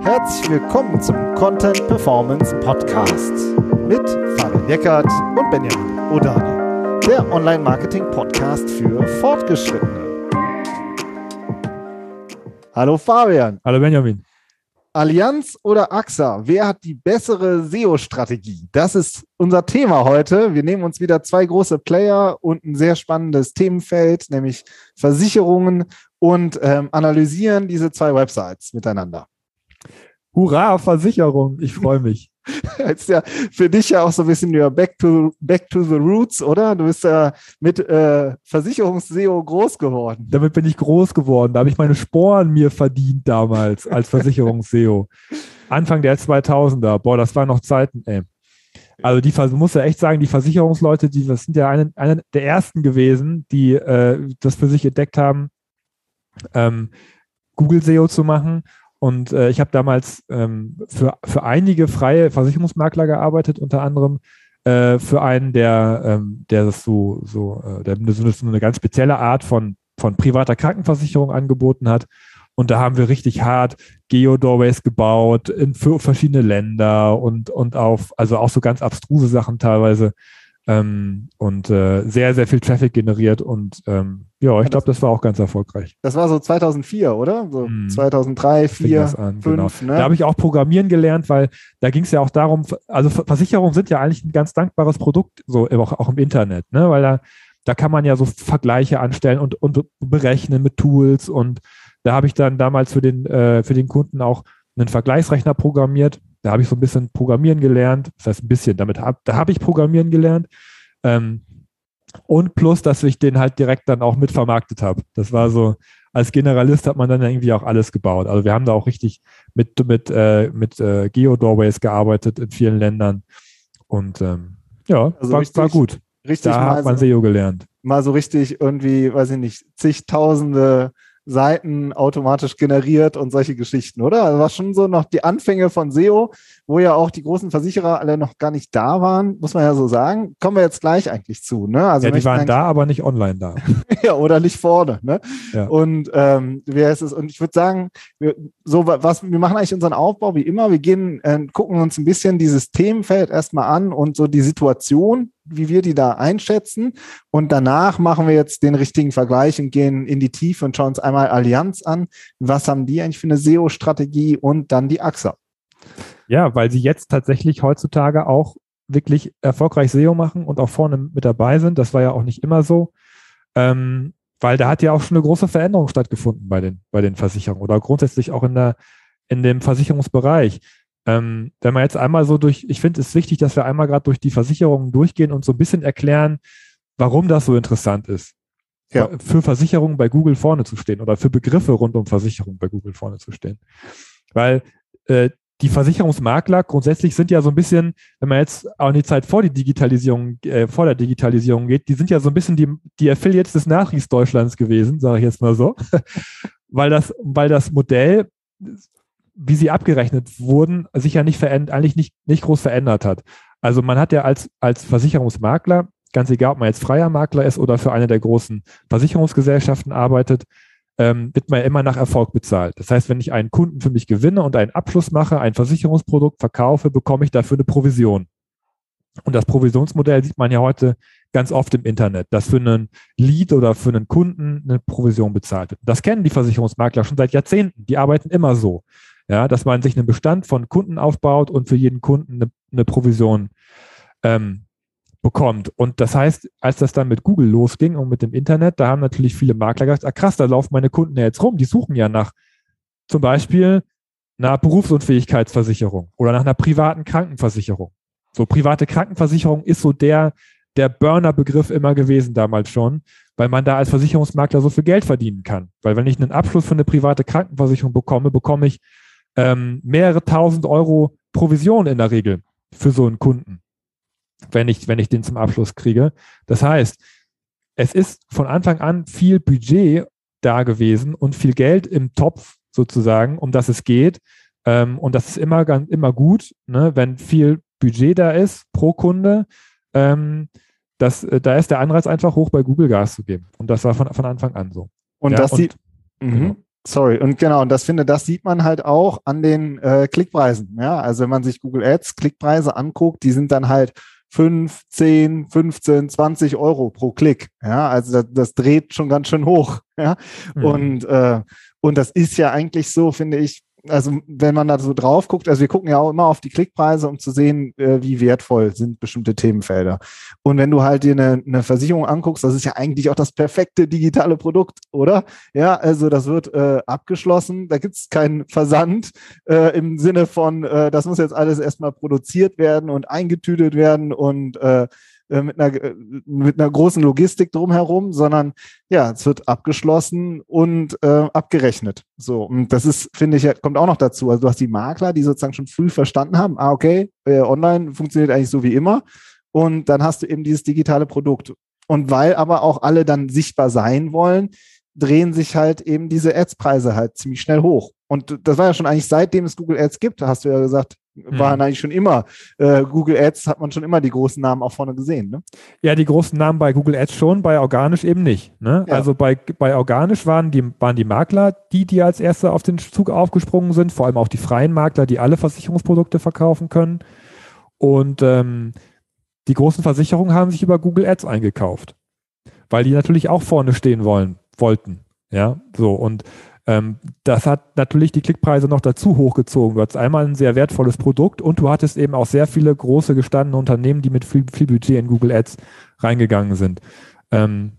Herzlich willkommen zum Content Performance Podcast mit Fabian Eckert und Benjamin Odani, der Online-Marketing-Podcast für Fortgeschrittene. Hallo Fabian. Hallo Benjamin. Allianz oder AXA? Wer hat die bessere SEO-Strategie? Das ist unser Thema heute. Wir nehmen uns wieder zwei große Player und ein sehr spannendes Themenfeld, nämlich Versicherungen und ähm, analysieren diese zwei Websites miteinander. Hurra, Versicherung, ich freue mich. ist ja für dich ja auch so ein bisschen ja back to, back to the roots, oder? Du bist ja mit äh, Versicherungs-SEO groß geworden. Damit bin ich groß geworden. Da habe ich meine Sporen mir verdient damals als Versicherungs-SEO. Anfang der 2000er. Boah, das waren noch Zeiten, ey. Also die muss ja echt sagen, die Versicherungsleute, die das sind ja eine, eine der ersten gewesen, die äh, das für sich entdeckt haben, ähm, Google SEO zu machen und äh, ich habe damals ähm, für, für einige freie Versicherungsmakler gearbeitet, unter anderem äh, für einen, der, ähm, der das so, so, äh, der so, eine ganz spezielle Art von, von privater Krankenversicherung angeboten hat. Und da haben wir richtig hart Geo-Doorways gebaut in für verschiedene Länder und, und auf, also auch so ganz abstruse Sachen teilweise ähm, und äh, sehr, sehr viel Traffic generiert und ähm, ja, ich glaube, das war auch ganz erfolgreich. Das war so 2004, oder? So hm. 2003, 2004, an, 5, genau. Ne? Da habe ich auch Programmieren gelernt, weil da ging es ja auch darum, also Versicherungen sind ja eigentlich ein ganz dankbares Produkt, so auch, auch im Internet, ne? weil da, da kann man ja so Vergleiche anstellen und, und berechnen mit Tools und da habe ich dann damals für den, äh, für den Kunden auch einen Vergleichsrechner programmiert, da habe ich so ein bisschen Programmieren gelernt. Das heißt ein bisschen, damit hab, da habe ich Programmieren gelernt. Ähm, und plus, dass ich den halt direkt dann auch mitvermarktet habe. Das war so, als Generalist hat man dann irgendwie auch alles gebaut. Also wir haben da auch richtig mit, mit, äh, mit äh, Geo-Doorways gearbeitet in vielen Ländern. Und ähm, ja, also war, richtig, war gut. Richtig da hat man so, SEO gelernt. Mal so richtig irgendwie, weiß ich nicht, zigtausende Seiten automatisch generiert und solche Geschichten, oder? Also war schon so noch die Anfänge von SEO, wo ja auch die großen Versicherer alle noch gar nicht da waren, muss man ja so sagen. Kommen wir jetzt gleich eigentlich zu. Ne? Also ja, die waren da, aber nicht online da. ja, oder nicht vorne. Ne? Ja. Und ähm, wie heißt es? Und ich würde sagen, wir, so was, wir machen eigentlich unseren Aufbau wie immer. Wir gehen, äh, gucken uns ein bisschen dieses Themenfeld erstmal an und so die Situation, wie wir die da einschätzen. Und danach machen wir jetzt den richtigen Vergleich und gehen in die Tiefe und schauen uns einmal Allianz an. Was haben die eigentlich für eine SEO-Strategie und dann die AXA? Ja, weil sie jetzt tatsächlich heutzutage auch wirklich erfolgreich SEO machen und auch vorne mit dabei sind. Das war ja auch nicht immer so. Ähm, weil da hat ja auch schon eine große Veränderung stattgefunden bei den, bei den Versicherungen oder grundsätzlich auch in, der, in dem Versicherungsbereich. Ähm, wenn man jetzt einmal so durch, ich finde es wichtig, dass wir einmal gerade durch die Versicherungen durchgehen und so ein bisschen erklären, warum das so interessant ist. Ja. Für Versicherungen bei Google vorne zu stehen oder für Begriffe rund um Versicherungen bei Google vorne zu stehen. Weil äh, die Versicherungsmakler grundsätzlich sind ja so ein bisschen, wenn man jetzt auch in die Zeit vor die Digitalisierung, äh, vor der Digitalisierung geht, die sind ja so ein bisschen die, die Affiliates des Nachkriegsdeutschlands gewesen, sage ich jetzt mal so. weil das, weil das Modell wie sie abgerechnet wurden, sich ja nicht verändert, eigentlich nicht, nicht groß verändert hat. Also man hat ja als, als Versicherungsmakler, ganz egal, ob man jetzt freier Makler ist oder für eine der großen Versicherungsgesellschaften arbeitet, ähm, wird man immer nach Erfolg bezahlt. Das heißt, wenn ich einen Kunden für mich gewinne und einen Abschluss mache, ein Versicherungsprodukt verkaufe, bekomme ich dafür eine Provision. Und das Provisionsmodell sieht man ja heute ganz oft im Internet, dass für einen Lead oder für einen Kunden eine Provision bezahlt wird. Das kennen die Versicherungsmakler schon seit Jahrzehnten. Die arbeiten immer so. Ja, dass man sich einen Bestand von Kunden aufbaut und für jeden Kunden eine, eine Provision ähm, bekommt. Und das heißt, als das dann mit Google losging und mit dem Internet, da haben natürlich viele Makler gesagt, ah krass, da laufen meine Kunden ja jetzt rum, die suchen ja nach zum Beispiel einer Berufsunfähigkeitsversicherung oder nach einer privaten Krankenversicherung. So private Krankenversicherung ist so der, der Burner-Begriff immer gewesen damals schon, weil man da als Versicherungsmakler so viel Geld verdienen kann. Weil wenn ich einen Abschluss für eine private Krankenversicherung bekomme, bekomme ich ähm, mehrere tausend Euro Provision in der Regel für so einen Kunden, wenn ich, wenn ich den zum Abschluss kriege. Das heißt, es ist von Anfang an viel Budget da gewesen und viel Geld im Topf sozusagen, um das es geht. Ähm, und das ist immer, ganz, immer gut, ne, wenn viel Budget da ist pro Kunde. Ähm, das, äh, da ist der Anreiz einfach hoch bei Google Gas zu geben. Und das war von, von Anfang an so. Und ja, das und, sieht. Mhm. Genau. Sorry, und genau, und das finde, das sieht man halt auch an den äh, Klickpreisen. Ja, also wenn man sich Google Ads Klickpreise anguckt, die sind dann halt 5, 10, 15, 20 Euro pro Klick. Ja, also das, das dreht schon ganz schön hoch. Ja, mhm. und, äh, und das ist ja eigentlich so, finde ich, also wenn man da so drauf guckt, also wir gucken ja auch immer auf die Klickpreise, um zu sehen, äh, wie wertvoll sind bestimmte Themenfelder. Und wenn du halt dir eine, eine Versicherung anguckst, das ist ja eigentlich auch das perfekte digitale Produkt, oder? Ja, also das wird äh, abgeschlossen, da gibt es keinen Versand äh, im Sinne von, äh, das muss jetzt alles erstmal produziert werden und eingetütet werden und äh, mit, einer, äh, mit einer großen Logistik drumherum, sondern ja, es wird abgeschlossen und äh, abgerechnet. So, und das ist, finde ich, kommt auch noch dazu. Also du hast die Makler, die sozusagen schon früh verstanden haben, ah, okay, äh, online funktioniert eigentlich so wie immer. Und dann hast du eben dieses digitale Produkt. Und weil aber auch alle dann sichtbar sein wollen, drehen sich halt eben diese Ads-Preise halt ziemlich schnell hoch. Und das war ja schon eigentlich seitdem es Google Ads gibt, hast du ja gesagt, waren mhm. eigentlich schon immer, äh, Google Ads hat man schon immer die großen Namen auch vorne gesehen. Ne? Ja, die großen Namen bei Google Ads schon, bei organisch eben nicht. Ne? Ja. Also bei, bei organisch waren die, waren die Makler die, die als erste auf den Zug aufgesprungen sind, vor allem auch die freien Makler, die alle Versicherungsprodukte verkaufen können. Und ähm, die großen Versicherungen haben sich über Google Ads eingekauft, weil die natürlich auch vorne stehen wollen, wollten. Ja, so und das hat natürlich die Klickpreise noch dazu hochgezogen. Du hattest einmal ein sehr wertvolles Produkt und du hattest eben auch sehr viele große gestandene Unternehmen, die mit viel, viel Budget in Google Ads reingegangen sind. Ähm,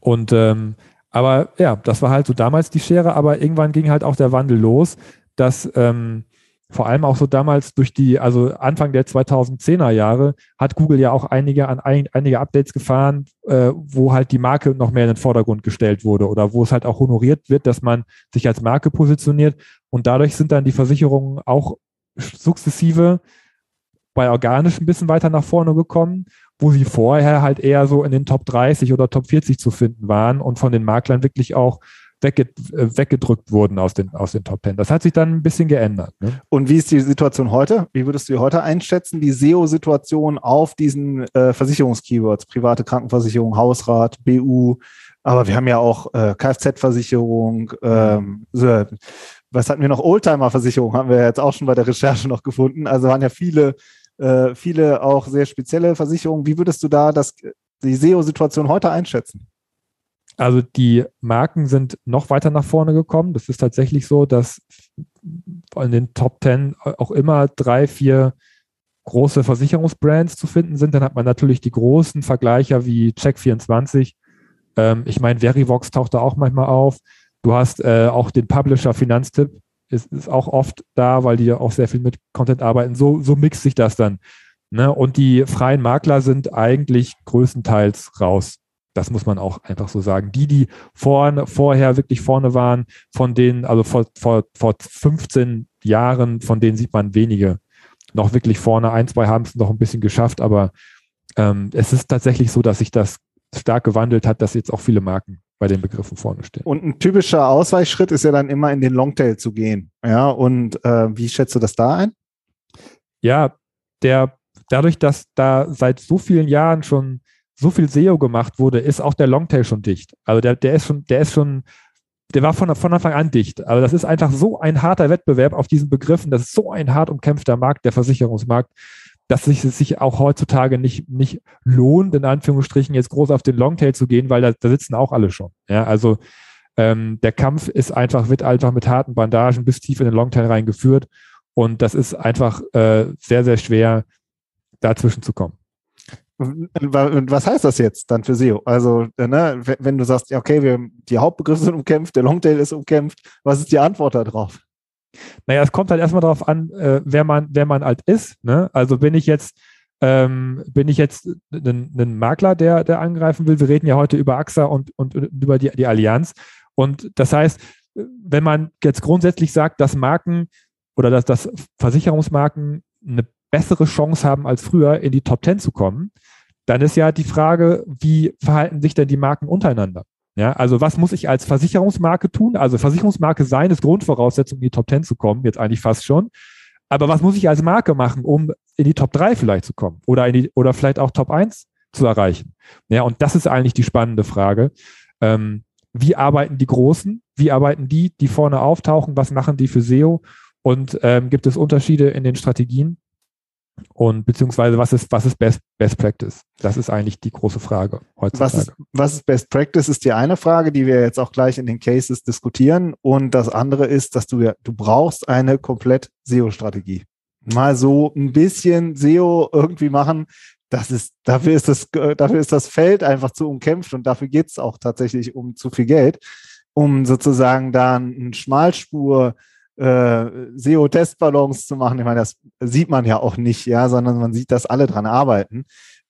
und ähm, aber ja, das war halt so damals die Schere, aber irgendwann ging halt auch der Wandel los, dass ähm, vor allem auch so damals durch die, also Anfang der 2010er Jahre hat Google ja auch einige an ein, einige Updates gefahren, äh, wo halt die Marke noch mehr in den Vordergrund gestellt wurde oder wo es halt auch honoriert wird, dass man sich als Marke positioniert. Und dadurch sind dann die Versicherungen auch sukzessive bei organisch ein bisschen weiter nach vorne gekommen, wo sie vorher halt eher so in den Top 30 oder Top 40 zu finden waren und von den Maklern wirklich auch wegge äh, weggedrückt wurden aus den, aus den Top Ten. Das hat sich dann ein bisschen geändert. Ne? Und wie ist die Situation heute? Wie würdest du die heute einschätzen, die SEO-Situation auf diesen äh, Versicherungskeywords, private Krankenversicherung, Hausrat, BU, aber wir haben ja auch äh, Kfz-Versicherung, ähm, was hatten wir noch? Oldtimer-Versicherung haben wir jetzt auch schon bei der Recherche noch gefunden. Also waren ja viele, äh, viele auch sehr spezielle Versicherungen. Wie würdest du da das, die SEO-Situation heute einschätzen? Also die Marken sind noch weiter nach vorne gekommen. Das ist tatsächlich so, dass in den Top 10 auch immer drei, vier große Versicherungsbrands zu finden sind. Dann hat man natürlich die großen Vergleicher wie Check24. Ähm, ich meine, Verivox taucht da auch manchmal auf. Du hast äh, auch den Publisher Finanztipp, ist, ist auch oft da, weil die ja auch sehr viel mit Content arbeiten. So, so mixt sich das dann. Ne? Und die freien Makler sind eigentlich größtenteils raus. Das muss man auch einfach so sagen. Die, die vorne, vorher wirklich vorne waren, von denen, also vor, vor, vor 15 Jahren, von denen sieht man wenige noch wirklich vorne. Ein, zwei haben es noch ein bisschen geschafft, aber ähm, es ist tatsächlich so, dass sich das stark gewandelt hat, dass jetzt auch viele Marken bei den Begriffen vorne stehen. Und ein typischer Ausweichschritt ist ja dann immer in den Longtail zu gehen. Ja, und äh, wie schätzt du das da ein? Ja, der dadurch, dass da seit so vielen Jahren schon so viel SEO gemacht wurde, ist auch der Longtail schon dicht. Also der, der ist schon, der ist schon, der war von, von Anfang an dicht. Also das ist einfach so ein harter Wettbewerb auf diesen Begriffen. Das ist so ein hart umkämpfter Markt, der Versicherungsmarkt, dass es sich auch heutzutage nicht, nicht lohnt, in Anführungsstrichen jetzt groß auf den Longtail zu gehen, weil da, da sitzen auch alle schon. Ja, also ähm, der Kampf ist einfach, wird einfach mit harten Bandagen bis tief in den Longtail reingeführt. Und das ist einfach äh, sehr, sehr schwer, dazwischen zu kommen. Was heißt das jetzt dann für SEO? Also, ne, wenn du sagst, okay, wir, die Hauptbegriffe sind umkämpft, der Longtail ist umkämpft, was ist die Antwort darauf? Naja, es kommt halt erstmal darauf an, äh, wer man, wer man halt ist. Ne? Also bin ich jetzt, ähm, bin ich jetzt ein, Makler, der, der angreifen will. Wir reden ja heute über AXA und, und über die, die Allianz. Und das heißt, wenn man jetzt grundsätzlich sagt, dass Marken oder dass, dass Versicherungsmarken eine bessere Chance haben als früher, in die Top 10 zu kommen, dann ist ja die Frage, wie verhalten sich denn die Marken untereinander? Ja, also was muss ich als Versicherungsmarke tun? Also Versicherungsmarke sein ist Grundvoraussetzung, in die Top 10 zu kommen, jetzt eigentlich fast schon. Aber was muss ich als Marke machen, um in die Top 3 vielleicht zu kommen oder, in die, oder vielleicht auch Top 1 zu erreichen? Ja, und das ist eigentlich die spannende Frage. Ähm, wie arbeiten die Großen? wie arbeiten die, die vorne auftauchen, was machen die für SEO und ähm, gibt es Unterschiede in den Strategien und beziehungsweise was ist, was ist Best, Best Practice? Das ist eigentlich die große Frage heutzutage. Was ist, was ist Best Practice, ist die eine Frage, die wir jetzt auch gleich in den Cases diskutieren. Und das andere ist, dass du ja, du brauchst eine komplett SEO-Strategie. Mal so ein bisschen SEO irgendwie machen, das ist, dafür ist das, dafür ist das Feld einfach zu umkämpft und dafür geht es auch tatsächlich um zu viel Geld, um sozusagen dann ein Schmalspur äh, SEO-Testballons zu machen. Ich meine, das sieht man ja auch nicht, ja, sondern man sieht, dass alle dran arbeiten.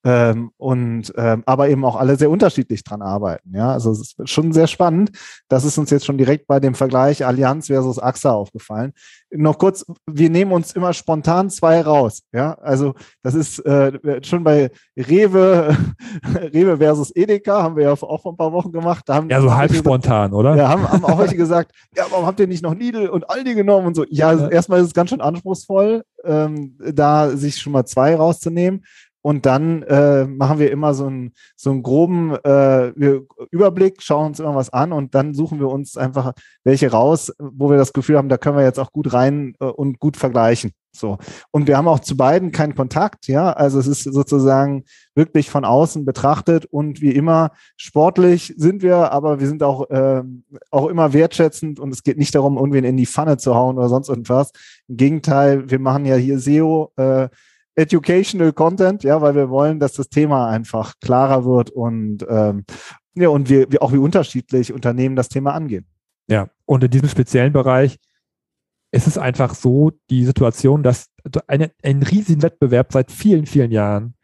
Ähm, und ähm, aber eben auch alle sehr unterschiedlich dran arbeiten. Ja, also es ist schon sehr spannend. Das ist uns jetzt schon direkt bei dem Vergleich Allianz versus AXA aufgefallen. Noch kurz, wir nehmen uns immer spontan zwei raus. Ja, also das ist äh, schon bei Rewe, Rewe versus Edeka haben wir ja auch vor ein paar Wochen gemacht. Da haben, ja, so halb gesagt, spontan, oder? Ja, haben, haben auch welche gesagt, ja, warum habt ihr nicht noch Lidl und Aldi genommen und so? Ja, ja. erstmal ist es ganz schön anspruchsvoll, ähm, da sich schon mal zwei rauszunehmen. Und dann äh, machen wir immer so einen, so einen groben äh, Überblick, schauen uns immer was an und dann suchen wir uns einfach welche raus, wo wir das Gefühl haben, da können wir jetzt auch gut rein äh, und gut vergleichen. So. Und wir haben auch zu beiden keinen Kontakt, ja. Also es ist sozusagen wirklich von außen betrachtet und wie immer sportlich sind wir, aber wir sind auch, äh, auch immer wertschätzend und es geht nicht darum, irgendwen in die Pfanne zu hauen oder sonst irgendwas. Im Gegenteil, wir machen ja hier SEO, äh, Educational Content, ja, weil wir wollen, dass das Thema einfach klarer wird und ähm, ja, und wir, wir auch wie unterschiedlich Unternehmen das Thema angehen. Ja, und in diesem speziellen Bereich ist es einfach so, die Situation, dass eine, einen riesigen Wettbewerb seit vielen, vielen Jahren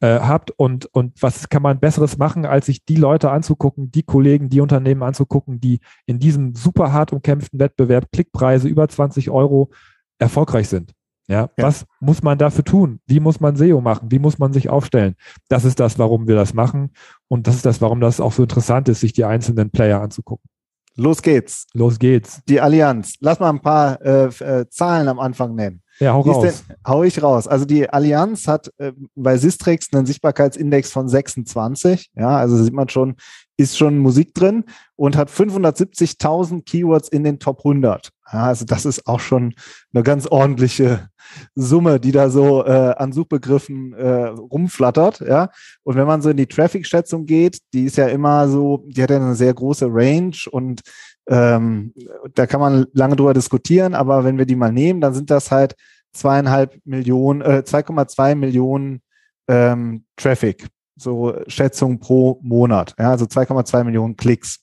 äh, habt und, und was kann man Besseres machen, als sich die Leute anzugucken, die Kollegen, die Unternehmen anzugucken, die in diesem super hart umkämpften Wettbewerb Klickpreise über 20 Euro erfolgreich sind. Ja, ja, was muss man dafür tun? Wie muss man SEO machen? Wie muss man sich aufstellen? Das ist das, warum wir das machen. Und das ist das, warum das auch so interessant ist, sich die einzelnen Player anzugucken. Los geht's. Los geht's. Die Allianz. Lass mal ein paar äh, äh, Zahlen am Anfang nennen. Ja, hau raus. Denn, hau ich raus. Also die Allianz hat äh, bei Sistrix einen Sichtbarkeitsindex von 26. Ja, also sieht man schon, ist schon Musik drin und hat 570.000 Keywords in den Top 100. Ja, also das ist auch schon eine ganz ordentliche Summe, die da so äh, an Suchbegriffen äh, rumflattert. Ja, und wenn man so in die Traffic-Schätzung geht, die ist ja immer so, die hat ja eine sehr große Range und ähm, da kann man lange drüber diskutieren, aber wenn wir die mal nehmen, dann sind das halt zweieinhalb Millionen, äh, 2,2 Millionen ähm, Traffic so Schätzung pro Monat, ja, also 2,2 Millionen Klicks.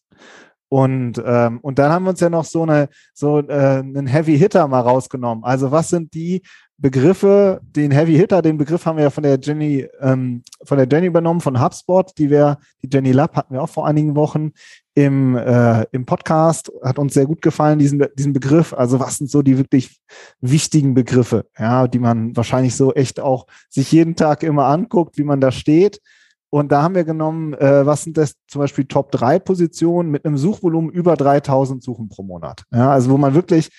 Und, ähm, und dann haben wir uns ja noch so eine so äh, einen Heavy Hitter mal rausgenommen. Also was sind die Begriffe, den Heavy Hitter, den Begriff haben wir ja von der Jenny, ähm, von der Jenny übernommen, von HubSpot, die wir, die Jenny Lab hatten wir auch vor einigen Wochen im, äh, im Podcast, hat uns sehr gut gefallen, diesen, diesen Begriff. Also was sind so die wirklich wichtigen Begriffe, ja, die man wahrscheinlich so echt auch sich jeden Tag immer anguckt, wie man da steht. Und da haben wir genommen, äh, was sind das zum Beispiel Top 3 Positionen mit einem Suchvolumen über 3000 Suchen pro Monat. Ja, also wo man wirklich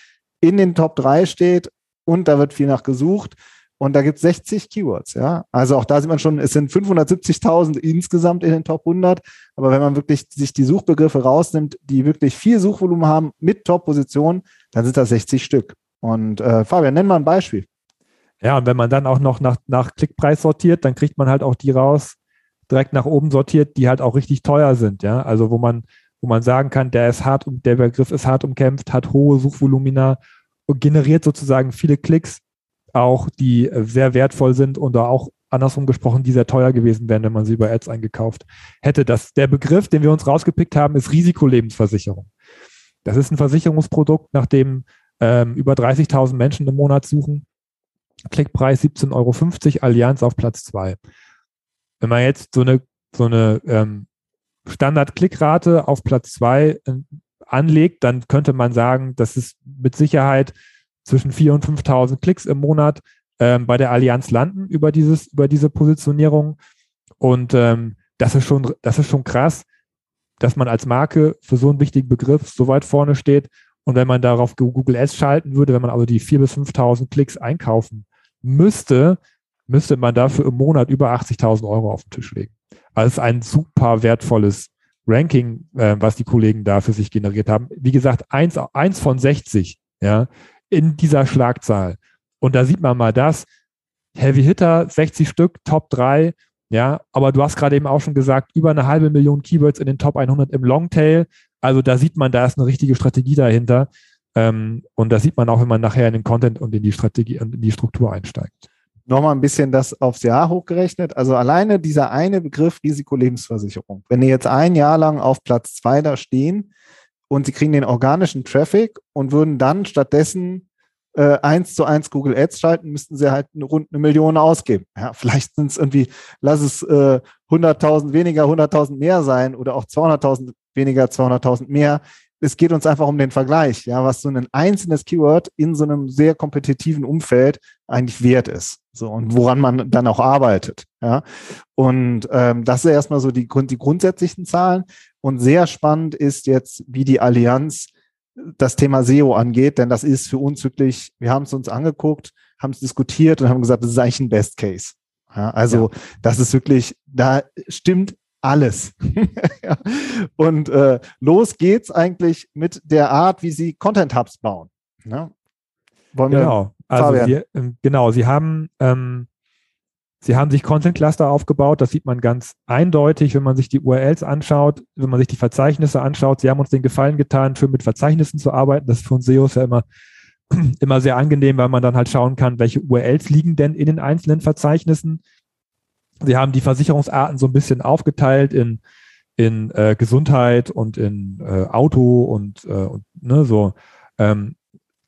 in den Top 3 steht und da wird viel nach gesucht. Und da gibt es 60 Keywords, ja. Also auch da sieht man schon, es sind 570.000 insgesamt in den Top 100. Aber wenn man wirklich sich die Suchbegriffe rausnimmt, die wirklich viel Suchvolumen haben mit Top-Positionen, dann sind das 60 Stück. Und äh, Fabian, nenn mal ein Beispiel. Ja, und wenn man dann auch noch nach, nach Klickpreis sortiert, dann kriegt man halt auch die raus, direkt nach oben sortiert, die halt auch richtig teuer sind, ja. Also wo man, wo man sagen kann, der ist hart, der Begriff ist hart umkämpft, hat hohe Suchvolumina und generiert sozusagen viele Klicks, auch die sehr wertvoll sind und auch andersrum gesprochen, die sehr teuer gewesen wären, wenn man sie über Ads eingekauft hätte. Das, der Begriff, den wir uns rausgepickt haben, ist Risikolebensversicherung. Das ist ein Versicherungsprodukt, nach dem ähm, über 30.000 Menschen im Monat suchen. Klickpreis 17,50 Euro, Allianz auf Platz 2 wenn man jetzt so eine, so eine ähm, Standard-Klickrate auf Platz zwei äh, anlegt, dann könnte man sagen, dass es mit Sicherheit zwischen 4.000 und 5.000 Klicks im Monat ähm, bei der Allianz landen über dieses, über diese Positionierung. Und ähm, das ist schon, das ist schon krass, dass man als Marke für so einen wichtigen Begriff so weit vorne steht. Und wenn man darauf Google Ads schalten würde, wenn man also die 4.000 bis 5.000 Klicks einkaufen müsste, müsste man dafür im Monat über 80.000 Euro auf den Tisch legen. Also es ist ein super wertvolles Ranking, äh, was die Kollegen da für sich generiert haben. Wie gesagt, eins, eins von 60, ja, in dieser Schlagzahl. Und da sieht man mal das. Heavy Hitter, 60 Stück, Top 3, ja, aber du hast gerade eben auch schon gesagt, über eine halbe Million Keywords in den Top 100 im Longtail. Also da sieht man, da ist eine richtige Strategie dahinter. Ähm, und das sieht man auch, wenn man nachher in den Content und in die Strategie und in die Struktur einsteigt. Nochmal ein bisschen das aufs Jahr hochgerechnet. Also alleine dieser eine Begriff Risikolebensversicherung. Wenn die jetzt ein Jahr lang auf Platz zwei da stehen und sie kriegen den organischen Traffic und würden dann stattdessen äh, eins zu eins Google Ads schalten, müssten sie halt rund eine Million ausgeben. Ja, vielleicht sind es irgendwie, lass es äh, 100.000 weniger, 100.000 mehr sein oder auch 200.000 weniger, 200.000 mehr. Es geht uns einfach um den Vergleich, ja, was so ein einzelnes Keyword in so einem sehr kompetitiven Umfeld eigentlich wert ist. So, und woran man dann auch arbeitet. Ja. Und ähm, das ist erstmal so die, die grundsätzlichen Zahlen. Und sehr spannend ist jetzt, wie die Allianz das Thema SEO angeht, denn das ist für uns wirklich, wir haben es uns angeguckt, haben es diskutiert und haben gesagt, das ist eigentlich ein Best Case. Ja, also ja. das ist wirklich, da stimmt alles. ja. Und äh, los geht's eigentlich mit der Art, wie sie Content Hubs bauen. Ja? Wollen genau, also sie, ähm, genau, sie haben ähm, Sie haben sich Content Cluster aufgebaut, das sieht man ganz eindeutig, wenn man sich die URLs anschaut, wenn man sich die Verzeichnisse anschaut. Sie haben uns den Gefallen getan, für mit Verzeichnissen zu arbeiten. Das ist für uns SEOs ja immer, immer sehr angenehm, weil man dann halt schauen kann, welche URLs liegen denn in den einzelnen Verzeichnissen. Sie haben die Versicherungsarten so ein bisschen aufgeteilt in, in äh, Gesundheit und in äh, Auto und, äh, und ne, so ähm,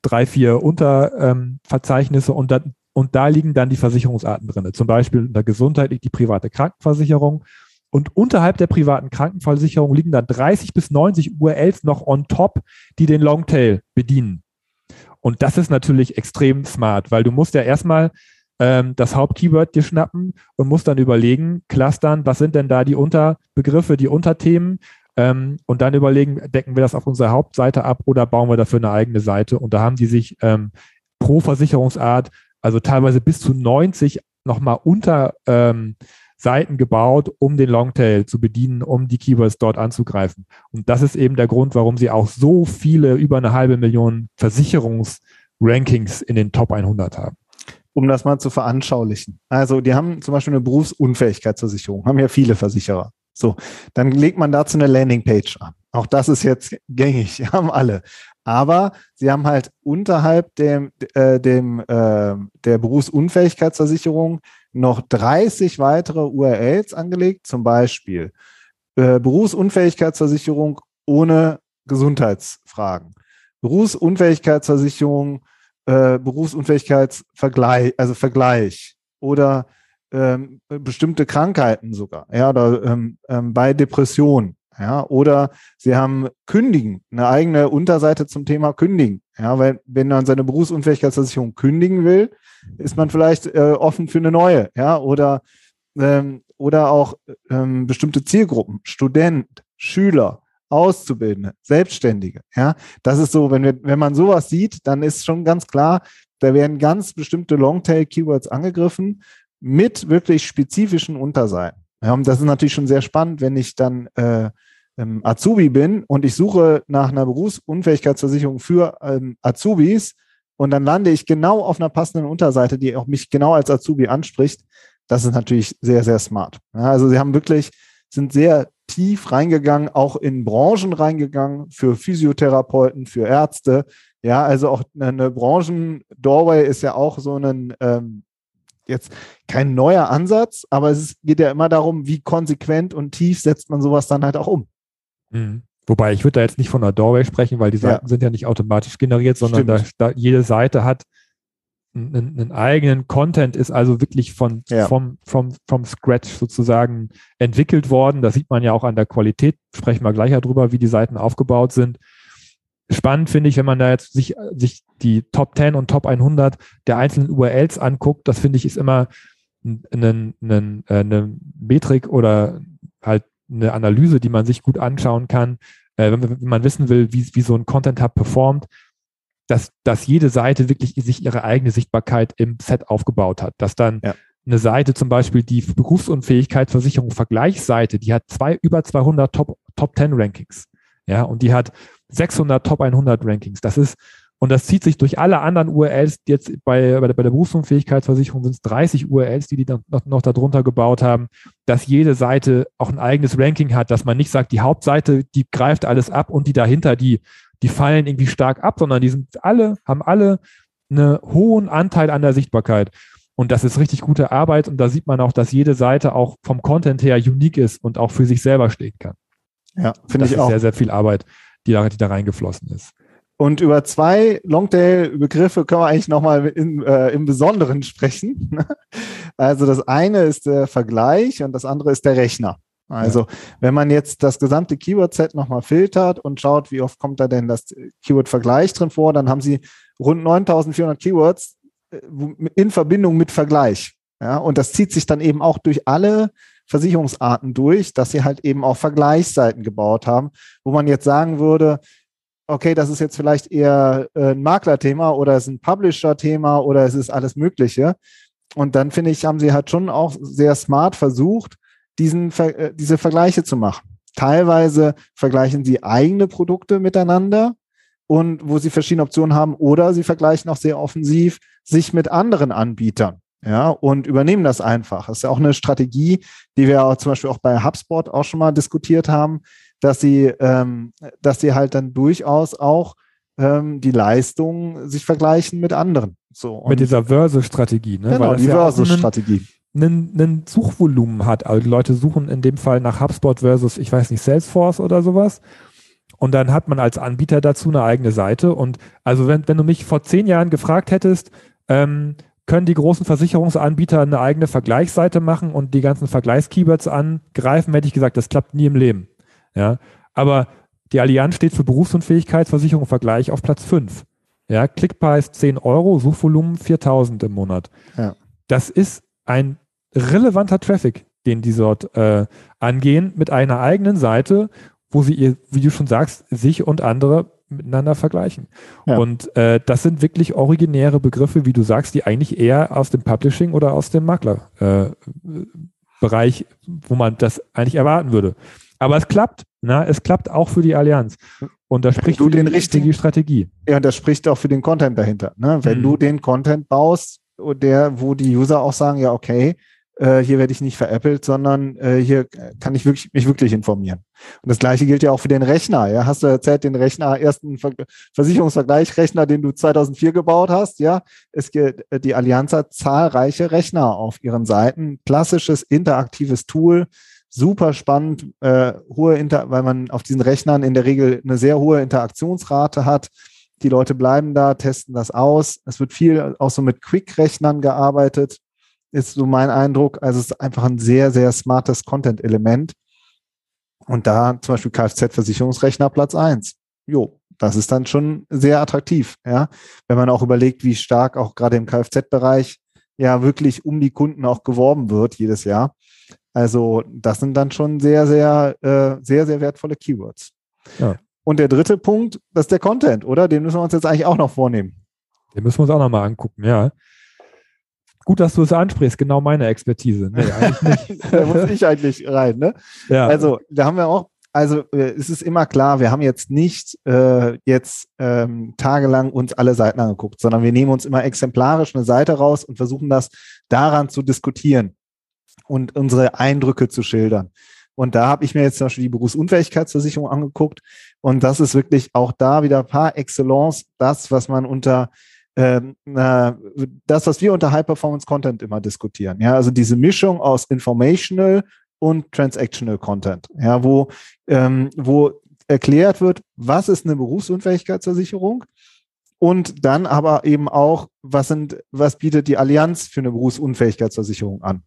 drei, vier Unterverzeichnisse ähm, und dann und da liegen dann die Versicherungsarten drin. Zum Beispiel in der Gesundheit liegt die private Krankenversicherung. Und unterhalb der privaten Krankenversicherung liegen dann 30 bis 90 URLs noch on top, die den Longtail bedienen. Und das ist natürlich extrem smart, weil du musst ja erstmal ähm, das Hauptkeyword dir schnappen und musst dann überlegen, clustern, was sind denn da die Unterbegriffe, die Unterthemen ähm, und dann überlegen, decken wir das auf unserer Hauptseite ab oder bauen wir dafür eine eigene Seite. Und da haben die sich ähm, pro Versicherungsart also teilweise bis zu 90 nochmal unter ähm, Seiten gebaut, um den Longtail zu bedienen, um die Keywords dort anzugreifen. Und das ist eben der Grund, warum sie auch so viele, über eine halbe Million Versicherungsrankings in den Top 100 haben. Um das mal zu veranschaulichen. Also, die haben zum Beispiel eine Berufsunfähigkeitsversicherung, haben ja viele Versicherer. So, dann legt man dazu eine Landingpage an. Auch das ist jetzt gängig, haben alle. Aber sie haben halt unterhalb dem, äh, dem, äh, der Berufsunfähigkeitsversicherung noch 30 weitere URLs angelegt, zum Beispiel äh, Berufsunfähigkeitsversicherung ohne Gesundheitsfragen, Berufsunfähigkeitsversicherung, äh, Berufsunfähigkeitsvergleich, also Vergleich oder ähm, bestimmte Krankheiten sogar, ja, oder ähm, ähm, bei Depressionen ja, oder sie haben kündigen, eine eigene Unterseite zum Thema kündigen. Ja, weil wenn man seine Berufsunfähigkeitsversicherung kündigen will, ist man vielleicht äh, offen für eine neue, ja, oder ähm, oder auch ähm, bestimmte Zielgruppen, Student, Schüler, Auszubildende, Selbstständige, ja. Das ist so, wenn wir, wenn man sowas sieht, dann ist schon ganz klar, da werden ganz bestimmte Longtail-Keywords angegriffen mit wirklich spezifischen Unterseiten. Ja, und das ist natürlich schon sehr spannend, wenn ich dann äh, ähm, Azubi bin und ich suche nach einer Berufsunfähigkeitsversicherung für ähm, Azubis und dann lande ich genau auf einer passenden Unterseite, die auch mich genau als Azubi anspricht. Das ist natürlich sehr, sehr smart. Ja, also sie haben wirklich, sind sehr tief reingegangen, auch in Branchen reingegangen, für Physiotherapeuten, für Ärzte. Ja, also auch eine Branchen-Doorway ist ja auch so ein, ähm, jetzt kein neuer Ansatz, aber es geht ja immer darum, wie konsequent und tief setzt man sowas dann halt auch um. Mhm. Wobei ich würde da jetzt nicht von einer Doorway sprechen, weil die Seiten ja. sind ja nicht automatisch generiert, sondern da, da, jede Seite hat einen, einen, eigenen Content, ist also wirklich von ja. vom, vom, vom Scratch sozusagen entwickelt worden. Das sieht man ja auch an der Qualität. Sprechen wir gleich darüber, wie die Seiten aufgebaut sind. Spannend finde ich, wenn man da jetzt sich, sich die Top 10 und Top 100 der einzelnen URLs anguckt. Das finde ich ist immer eine, eine, eine Metrik oder halt eine Analyse, die man sich gut anschauen kann, äh, wenn, wenn, man wissen will, wie, wie so ein Content Hub performt, dass, dass jede Seite wirklich sich ihre eigene Sichtbarkeit im Set aufgebaut hat, dass dann ja. eine Seite zum Beispiel, die Berufsunfähigkeitsversicherung Vergleichsseite, die hat zwei, über 200 Top, Top 10 Rankings. Ja, und die hat 600 Top 100 Rankings. Das ist, und das zieht sich durch alle anderen URLs. Jetzt bei, bei der, bei der Berufsunfähigkeitsversicherung sind es 30 URLs, die die dann noch, noch darunter gebaut haben, dass jede Seite auch ein eigenes Ranking hat, dass man nicht sagt, die Hauptseite, die greift alles ab und die dahinter, die, die fallen irgendwie stark ab, sondern die sind alle, haben alle einen hohen Anteil an der Sichtbarkeit. Und das ist richtig gute Arbeit. Und da sieht man auch, dass jede Seite auch vom Content her unique ist und auch für sich selber stehen kann. Ja, finde ich ist auch. sehr, sehr viel Arbeit, die da, die da reingeflossen ist. Und über zwei Longtail-Begriffe können wir eigentlich nochmal äh, im Besonderen sprechen. also das eine ist der Vergleich und das andere ist der Rechner. Also ja. wenn man jetzt das gesamte Keyword-Set nochmal filtert und schaut, wie oft kommt da denn das Keyword-Vergleich drin vor, dann haben Sie rund 9400 Keywords äh, in Verbindung mit Vergleich. Ja, und das zieht sich dann eben auch durch alle Versicherungsarten durch, dass sie halt eben auch Vergleichsseiten gebaut haben, wo man jetzt sagen würde, okay, das ist jetzt vielleicht eher äh, ein Maklerthema oder es ist ein Publisher-Thema oder es ist alles Mögliche. Und dann finde ich, haben sie halt schon auch sehr smart versucht, diesen, äh, diese Vergleiche zu machen. Teilweise vergleichen sie eigene Produkte miteinander und wo sie verschiedene Optionen haben oder sie vergleichen auch sehr offensiv sich mit anderen Anbietern. Ja, und übernehmen das einfach. Das ist ja auch eine Strategie, die wir auch zum Beispiel auch bei HubSpot auch schon mal diskutiert haben, dass sie, ähm, dass sie halt dann durchaus auch ähm, die Leistung sich vergleichen mit anderen. So, mit dieser Versus-Strategie, ne? Genau, die Versus-Strategie. Einen, einen Suchvolumen hat. Also die Leute suchen in dem Fall nach HubSpot versus, ich weiß nicht, Salesforce oder sowas. Und dann hat man als Anbieter dazu eine eigene Seite. Und also wenn, wenn du mich vor zehn Jahren gefragt hättest, ähm, können die großen Versicherungsanbieter eine eigene Vergleichsseite machen und die ganzen Vergleichskeywords angreifen, hätte ich gesagt, das klappt nie im Leben. Ja, aber die Allianz steht für Berufsunfähigkeitsversicherung Vergleich auf Platz 5. Ja, Klickpreis 10 Euro, Suchvolumen 4000 im Monat. Ja. Das ist ein relevanter Traffic, den die dort äh, angehen mit einer eigenen Seite, wo sie ihr, wie du schon sagst, sich und andere miteinander vergleichen. Ja. Und äh, das sind wirklich originäre Begriffe, wie du sagst, die eigentlich eher aus dem Publishing oder aus dem Maklerbereich, äh, wo man das eigentlich erwarten würde. Aber es klappt. Na, es klappt auch für die Allianz. Und das spricht du den richtigen Strategie. Ja, und das spricht auch für den Content dahinter. Ne? Wenn mhm. du den Content baust, der, wo die User auch sagen, ja, okay, äh, hier werde ich nicht veräppelt, sondern äh, hier kann ich wirklich, mich wirklich informieren. Und das gleiche gilt ja auch für den Rechner. Ja, hast du erzählt, den Rechner, ersten Ver Versicherungsvergleichrechner, den du 2004 gebaut hast. Ja, es geht, die Allianz hat zahlreiche Rechner auf ihren Seiten. Klassisches interaktives Tool. Super spannend, äh, hohe Inter weil man auf diesen Rechnern in der Regel eine sehr hohe Interaktionsrate hat. Die Leute bleiben da, testen das aus. Es wird viel auch so mit Quick-Rechnern gearbeitet ist so mein Eindruck. Also es ist einfach ein sehr, sehr smartes Content-Element. Und da zum Beispiel Kfz-Versicherungsrechner Platz eins. Jo, das ist dann schon sehr attraktiv, ja. Wenn man auch überlegt, wie stark auch gerade im Kfz-Bereich ja wirklich um die Kunden auch geworben wird jedes Jahr. Also das sind dann schon sehr, sehr, äh, sehr, sehr wertvolle Keywords. Ja. Und der dritte Punkt, das ist der Content, oder? Den müssen wir uns jetzt eigentlich auch noch vornehmen. Den müssen wir uns auch noch mal angucken, ja. Gut, dass du es ansprichst, genau meine Expertise. Nee, eigentlich nicht. da muss ich eigentlich rein, ne? Ja. Also, da haben wir auch, also äh, es ist immer klar, wir haben jetzt nicht äh, jetzt ähm, tagelang uns alle Seiten angeguckt, sondern wir nehmen uns immer exemplarisch eine Seite raus und versuchen das daran zu diskutieren und unsere Eindrücke zu schildern. Und da habe ich mir jetzt zum Beispiel die Berufsunfähigkeitsversicherung angeguckt. Und das ist wirklich auch da wieder par excellence das, was man unter äh, das, was wir unter High Performance Content immer diskutieren. Ja, also diese Mischung aus Informational und Transactional Content, ja, wo, ähm, wo erklärt wird, was ist eine Berufsunfähigkeitsversicherung und dann aber eben auch, was sind, was bietet die Allianz für eine Berufsunfähigkeitsversicherung an.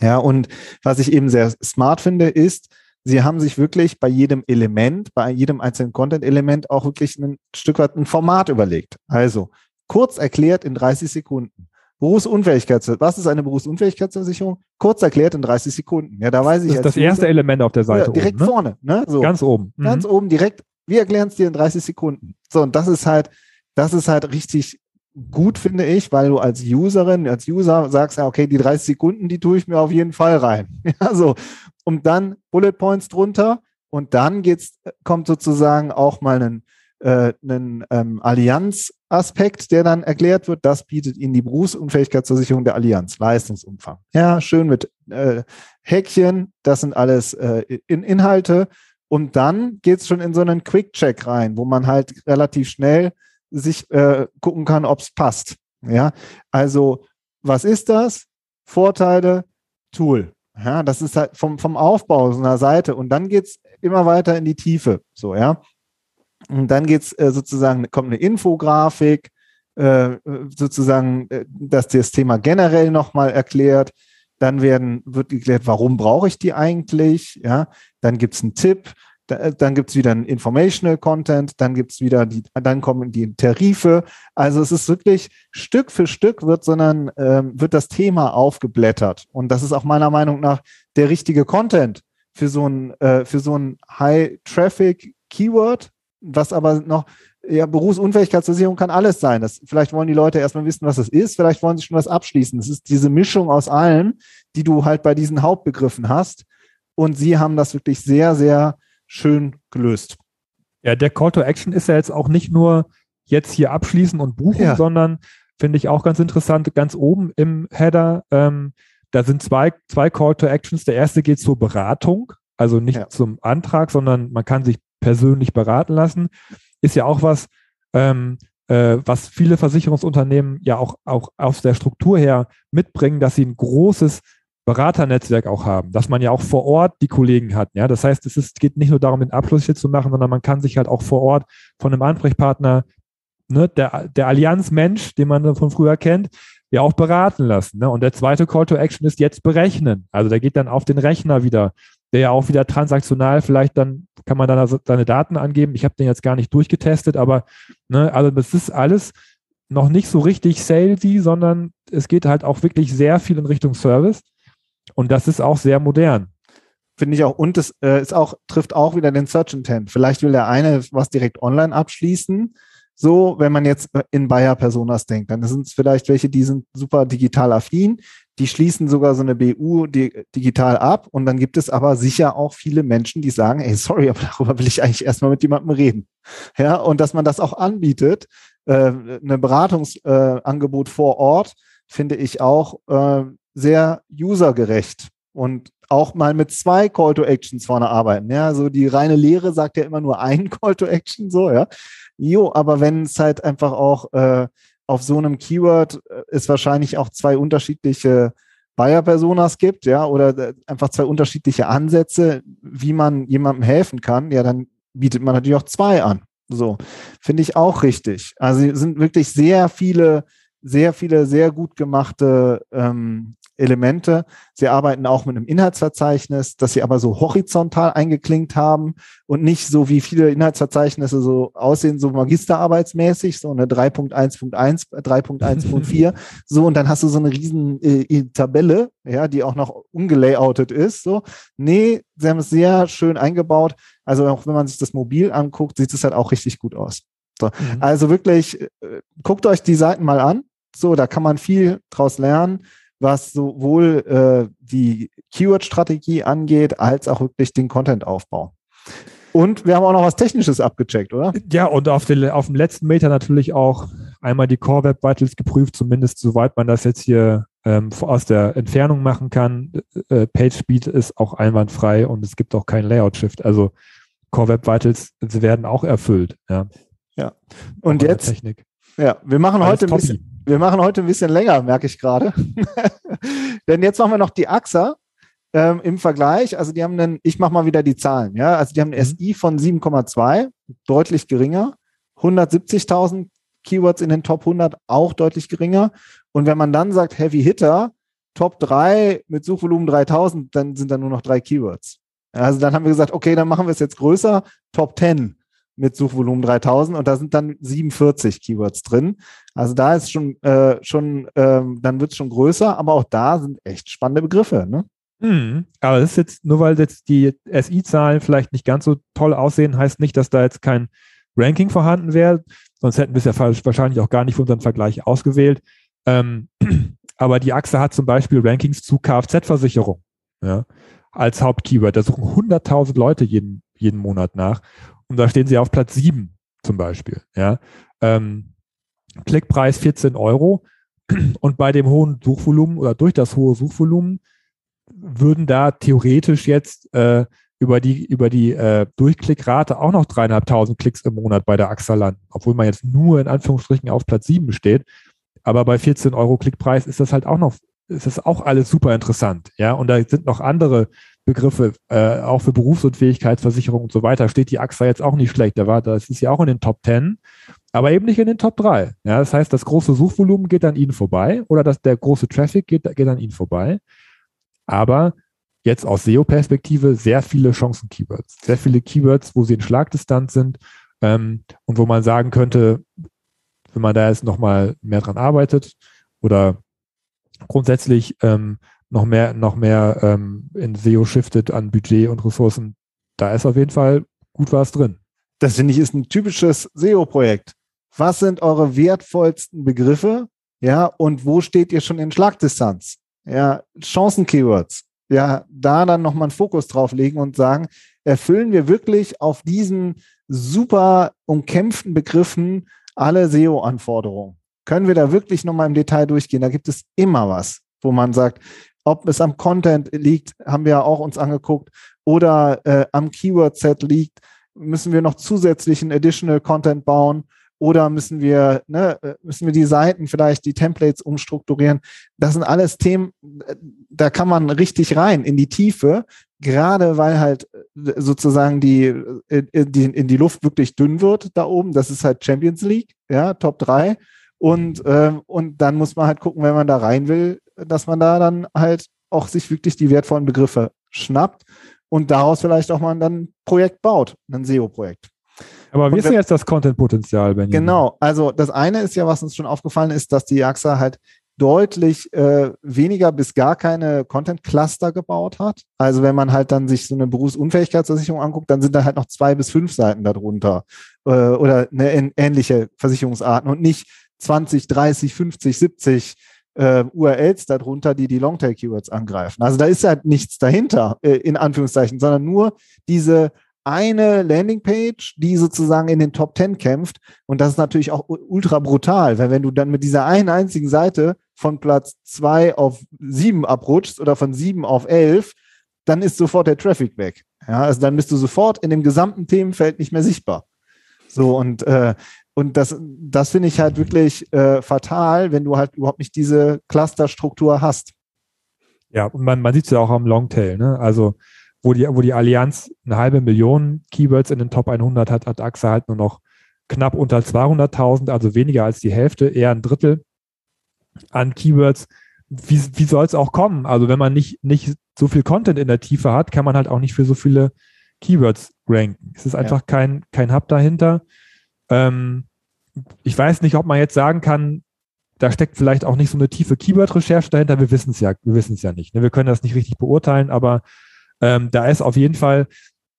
Ja, und was ich eben sehr smart finde, ist, sie haben sich wirklich bei jedem Element, bei jedem einzelnen Content-Element auch wirklich ein Stück weit ein Format überlegt. Also, Kurz erklärt in 30 Sekunden. Berufsunfähigkeitsversicherung. Was ist eine Berufsunfähigkeitsversicherung? Kurz erklärt in 30 Sekunden. Ja, da weiß ich. Das ist das erste User, Element auf der Seite. Ja, direkt oben, ne? vorne. Ne? So. Ganz oben. Ganz mhm. oben direkt. Wir erklären es dir in 30 Sekunden. So, und das ist halt, das ist halt richtig, gut, finde ich, weil du als Userin, als User sagst, ja, okay, die 30 Sekunden, die tue ich mir auf jeden Fall rein. Ja, so. Und dann Bullet Points drunter und dann geht's, kommt sozusagen auch mal ein, äh, einen ähm, Allianz-Aspekt, der dann erklärt wird. Das bietet Ihnen die Berufsunfähigkeitsversicherung der Allianz, Leistungsumfang. Ja, schön mit äh, Häkchen, das sind alles äh, in Inhalte. Und dann geht's schon in so einen Quick-Check rein, wo man halt relativ schnell sich äh, gucken kann, ob es passt. Ja, also was ist das? Vorteile, Tool. Ja, das ist halt vom, vom Aufbau so einer Seite und dann geht's immer weiter in die Tiefe. So, ja. Und dann geht's äh, sozusagen, kommt eine Infografik, äh, sozusagen, äh, dass das Thema generell nochmal erklärt. Dann werden, wird geklärt, warum brauche ich die eigentlich? Ja, dann gibt's einen Tipp, äh, dann gibt es wieder ein Informational Content, dann gibt es wieder die, dann kommen die Tarife. Also es ist wirklich Stück für Stück wird, sondern ähm, wird das Thema aufgeblättert. Und das ist auch meiner Meinung nach der richtige Content für so ein, äh, für so ein High-Traffic-Keyword, was aber noch, ja, Berufsunfähigkeitsversicherung kann alles sein. Das, vielleicht wollen die Leute erstmal wissen, was es ist, vielleicht wollen sie schon was abschließen. Es ist diese Mischung aus allem, die du halt bei diesen Hauptbegriffen hast. Und sie haben das wirklich sehr, sehr schön gelöst. Ja, der Call to Action ist ja jetzt auch nicht nur jetzt hier abschließen und buchen, ja. sondern finde ich auch ganz interessant, ganz oben im Header, ähm, da sind zwei, zwei Call to Actions. Der erste geht zur Beratung, also nicht ja. zum Antrag, sondern man kann sich persönlich beraten lassen. Ist ja auch was, ähm, äh, was viele Versicherungsunternehmen ja auch, auch aus der Struktur her mitbringen, dass sie ein großes Beraternetzwerk auch haben, dass man ja auch vor Ort die Kollegen hat. Ja, das heißt, es ist, geht nicht nur darum, den Abschluss hier zu machen, sondern man kann sich halt auch vor Ort von einem Ansprechpartner, ne, der, der Allianzmensch, den man von früher kennt, ja auch beraten lassen. Ne? Und der zweite Call to Action ist jetzt berechnen. Also der geht dann auf den Rechner wieder, der ja auch wieder transaktional vielleicht dann kann man dann also seine Daten angeben. Ich habe den jetzt gar nicht durchgetestet, aber ne, also das ist alles noch nicht so richtig salesy, sondern es geht halt auch wirklich sehr viel in Richtung Service. Und das ist auch sehr modern. Finde ich auch. Und es äh, ist auch, trifft auch wieder den Search Intent. Vielleicht will der eine was direkt online abschließen. So, wenn man jetzt in Bayer Personas denkt, dann sind es vielleicht welche, die sind super digital affin. Die schließen sogar so eine BU digital ab. Und dann gibt es aber sicher auch viele Menschen, die sagen, ey, sorry, aber darüber will ich eigentlich erstmal mit jemandem reden. Ja, und dass man das auch anbietet, äh, eine Beratungsangebot äh, vor Ort, finde ich auch äh, sehr usergerecht und auch mal mit zwei Call to Actions vorne arbeiten. Ja, so die reine Lehre sagt ja immer nur ein Call to Action, so, ja. Jo, aber wenn es halt einfach auch äh, auf so einem Keyword äh, es wahrscheinlich auch zwei unterschiedliche Buyer-Personas gibt, ja, oder äh, einfach zwei unterschiedliche Ansätze, wie man jemandem helfen kann, ja, dann bietet man natürlich auch zwei an. So, finde ich auch richtig. Also sind wirklich sehr viele sehr viele sehr gut gemachte ähm, Elemente. Sie arbeiten auch mit einem Inhaltsverzeichnis, das sie aber so horizontal eingeklinkt haben und nicht so wie viele Inhaltsverzeichnisse so aussehen, so magisterarbeitsmäßig, so eine 3.1.1, 3.1.4, so und dann hast du so eine riesen äh, Tabelle, ja, die auch noch umgelayoutet ist, so. Nee, sie haben es sehr schön eingebaut. Also auch wenn man sich das mobil anguckt, sieht es halt auch richtig gut aus. So. Mhm. Also wirklich, äh, guckt euch die Seiten mal an. So, da kann man viel draus lernen, was sowohl äh, die Keyword-Strategie angeht, als auch wirklich den Content-Aufbau. Und wir haben auch noch was Technisches abgecheckt, oder? Ja, und auf, den, auf dem letzten Meter natürlich auch einmal die Core Web Vitals geprüft, zumindest soweit man das jetzt hier ähm, aus der Entfernung machen kann. Äh, Page Speed ist auch einwandfrei und es gibt auch kein Layout Shift. Also Core Web Vitals werden auch erfüllt. Ja. Ja. Und jetzt? Ja, wir machen heute ein bisschen, wir machen heute ein bisschen länger, merke ich gerade. Denn jetzt machen wir noch die AXA ähm, im Vergleich. Also die haben einen, ich mache mal wieder die Zahlen, ja. Also die haben ein mhm. SI von 7,2, deutlich geringer. 170.000 Keywords in den Top 100, auch deutlich geringer. Und wenn man dann sagt Heavy Hitter, Top 3 mit Suchvolumen 3000, dann sind da nur noch drei Keywords. Also dann haben wir gesagt, okay, dann machen wir es jetzt größer, Top 10 mit Suchvolumen 3000 und da sind dann 47 Keywords drin. Also da ist schon, äh, schon ähm, dann wird es schon größer, aber auch da sind echt spannende Begriffe. Ne? Mhm. Aber das ist jetzt, nur weil jetzt die SI-Zahlen vielleicht nicht ganz so toll aussehen, heißt nicht, dass da jetzt kein Ranking vorhanden wäre, sonst hätten wir es ja wahrscheinlich auch gar nicht für unseren Vergleich ausgewählt. Ähm, aber die AXA hat zum Beispiel Rankings zu Kfz-Versicherung ja, als Hauptkeyword. Da suchen 100.000 Leute jeden, jeden Monat nach. Und da stehen sie auf Platz 7 zum Beispiel. Ja. Ähm, Klickpreis 14 Euro. Und bei dem hohen Suchvolumen oder durch das hohe Suchvolumen würden da theoretisch jetzt äh, über die, über die äh, Durchklickrate auch noch dreieinhalbtausend Klicks im Monat bei der AXA landen, obwohl man jetzt nur in Anführungsstrichen auf Platz 7 steht. Aber bei 14 Euro Klickpreis ist das halt auch noch, ist das auch alles super interessant. Ja, und da sind noch andere Begriffe, äh, auch für Berufsunfähigkeitsversicherung und so weiter, steht die AXA jetzt auch nicht schlecht. Da war, das ist ja auch in den Top 10, aber eben nicht in den Top 3. Ja, das heißt, das große Suchvolumen geht an Ihnen vorbei oder das, der große Traffic geht, geht an Ihnen vorbei. Aber jetzt aus SEO-Perspektive sehr viele Chancen-Keywords. Sehr viele Keywords, wo sie in Schlagdistanz sind ähm, und wo man sagen könnte, wenn man da jetzt nochmal mehr dran arbeitet oder grundsätzlich ähm, noch mehr, noch mehr ähm, in SEO shiftet an Budget und Ressourcen, da ist auf jeden Fall gut was drin. Das finde ich ist ein typisches SEO-Projekt. Was sind eure wertvollsten Begriffe? Ja, und wo steht ihr schon in Schlagdistanz? Ja, Chancen-Keywords. Ja, da dann nochmal einen Fokus drauf legen und sagen, erfüllen wir wirklich auf diesen super umkämpften Begriffen alle SEO-Anforderungen? Können wir da wirklich nochmal im Detail durchgehen? Da gibt es immer was, wo man sagt, ob es am Content liegt, haben wir auch uns angeguckt, oder äh, am Keyword-Set liegt, müssen wir noch zusätzlichen Additional Content bauen oder müssen wir, ne, äh, müssen wir die Seiten vielleicht, die Templates umstrukturieren. Das sind alles Themen, äh, da kann man richtig rein in die Tiefe, gerade weil halt äh, sozusagen die, die in die Luft wirklich dünn wird da oben. Das ist halt Champions League, ja, Top 3. Und, ähm, und dann muss man halt gucken, wenn man da rein will, dass man da dann halt auch sich wirklich die wertvollen Begriffe schnappt und daraus vielleicht auch mal dann ein Projekt baut, ein SEO-Projekt. Aber wie ist denn jetzt das Content-Potenzial, Benjamin? Genau, also das eine ist ja, was uns schon aufgefallen ist, dass die AXA halt deutlich äh, weniger bis gar keine Content-Cluster gebaut hat. Also wenn man halt dann sich so eine Berufsunfähigkeitsversicherung anguckt, dann sind da halt noch zwei bis fünf Seiten darunter äh, oder eine ähnliche Versicherungsarten und nicht 20, 30, 50, 70 äh, URLs darunter, die die Longtail-Keywords angreifen. Also da ist halt nichts dahinter, äh, in Anführungszeichen, sondern nur diese eine Landingpage, die sozusagen in den Top 10 kämpft. Und das ist natürlich auch ultra brutal, weil wenn du dann mit dieser einen einzigen Seite von Platz 2 auf 7 abrutschst oder von 7 auf 11, dann ist sofort der Traffic weg. Ja, also dann bist du sofort in dem gesamten Themenfeld nicht mehr sichtbar. So und äh, und das, das finde ich halt wirklich äh, fatal, wenn du halt überhaupt nicht diese Clusterstruktur hast. Ja, und man, man sieht es ja auch am Longtail, ne? Also wo die, wo die Allianz eine halbe Million Keywords in den Top 100 hat, hat AXA halt nur noch knapp unter 200.000, also weniger als die Hälfte, eher ein Drittel an Keywords. Wie, wie soll es auch kommen? Also wenn man nicht, nicht so viel Content in der Tiefe hat, kann man halt auch nicht für so viele Keywords ranken. Es ist einfach ja. kein, kein Hub dahinter. Ähm, ich weiß nicht, ob man jetzt sagen kann, da steckt vielleicht auch nicht so eine tiefe Keyword-Recherche dahinter. Wir wissen es ja, wir wissen es ja nicht. Ne? Wir können das nicht richtig beurteilen, aber ähm, da ist auf jeden Fall